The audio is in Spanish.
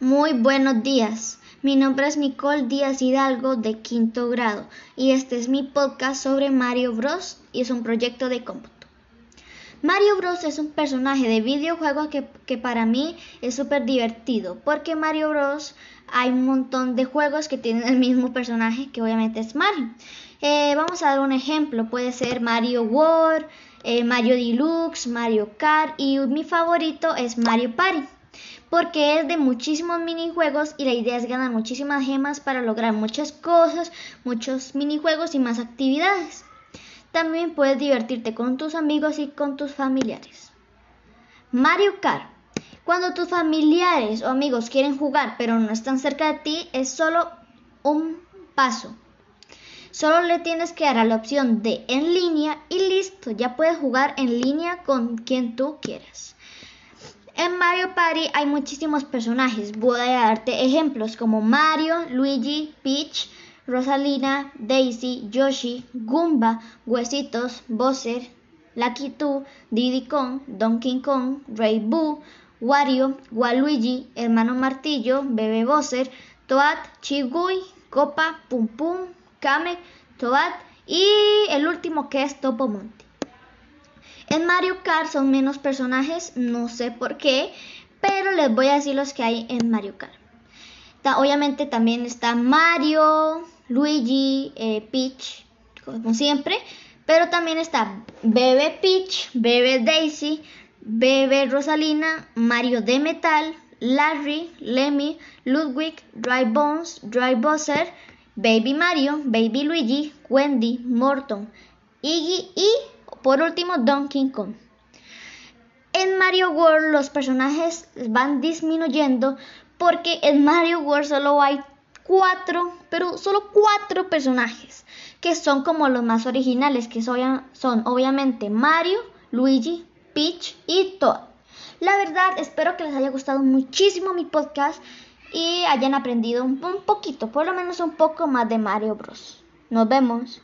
Muy buenos días. Mi nombre es Nicole Díaz Hidalgo de quinto grado y este es mi podcast sobre Mario Bros. y es un proyecto de cómputo. Mario Bros. es un personaje de videojuego que, que para mí es súper divertido porque Mario Bros. hay un montón de juegos que tienen el mismo personaje que obviamente es Mario. Eh, vamos a dar un ejemplo, puede ser Mario World, eh, Mario Deluxe, Mario Kart y mi favorito es Mario Party porque es de muchísimos minijuegos y la idea es ganar muchísimas gemas para lograr muchas cosas, muchos minijuegos y más actividades. También puedes divertirte con tus amigos y con tus familiares. Mario Kart. Cuando tus familiares o amigos quieren jugar pero no están cerca de ti, es solo un paso. Solo le tienes que dar a la opción de en línea y listo, ya puedes jugar en línea con quien tú quieras. En Mario Party hay muchísimos personajes. Voy a darte ejemplos como Mario, Luigi, Peach, Rosalina, Daisy, Yoshi, Goomba, Huesitos, Bowser, Lucky 2, Diddy Kong, Donkey Kong, Ray Boo, Wario, Waluigi, Hermano Martillo, Bebé Bowser, Toad, Chigui, Copa, Pum Pum, Kame, Toad y el último que es Topo Monte. En Mario Kart son menos personajes, no sé por qué, pero les voy a decir los que hay en Mario Kart. obviamente también está Mario, Luigi, eh, Peach, como siempre, pero también está Bebe Peach, Bebe Daisy, Bebe Rosalina, Mario de Metal, Larry, Lemmy, Ludwig, Dry Bones, Dry Bowser, Baby Mario, Baby Luigi, Wendy, Morton, Iggy y por último, Donkey Kong. En Mario World los personajes van disminuyendo porque en Mario World solo hay cuatro, pero solo cuatro personajes que son como los más originales, que son, obviamente Mario, Luigi, Peach y Todd. La verdad, espero que les haya gustado muchísimo mi podcast y hayan aprendido un poquito, por lo menos un poco más de Mario Bros. Nos vemos.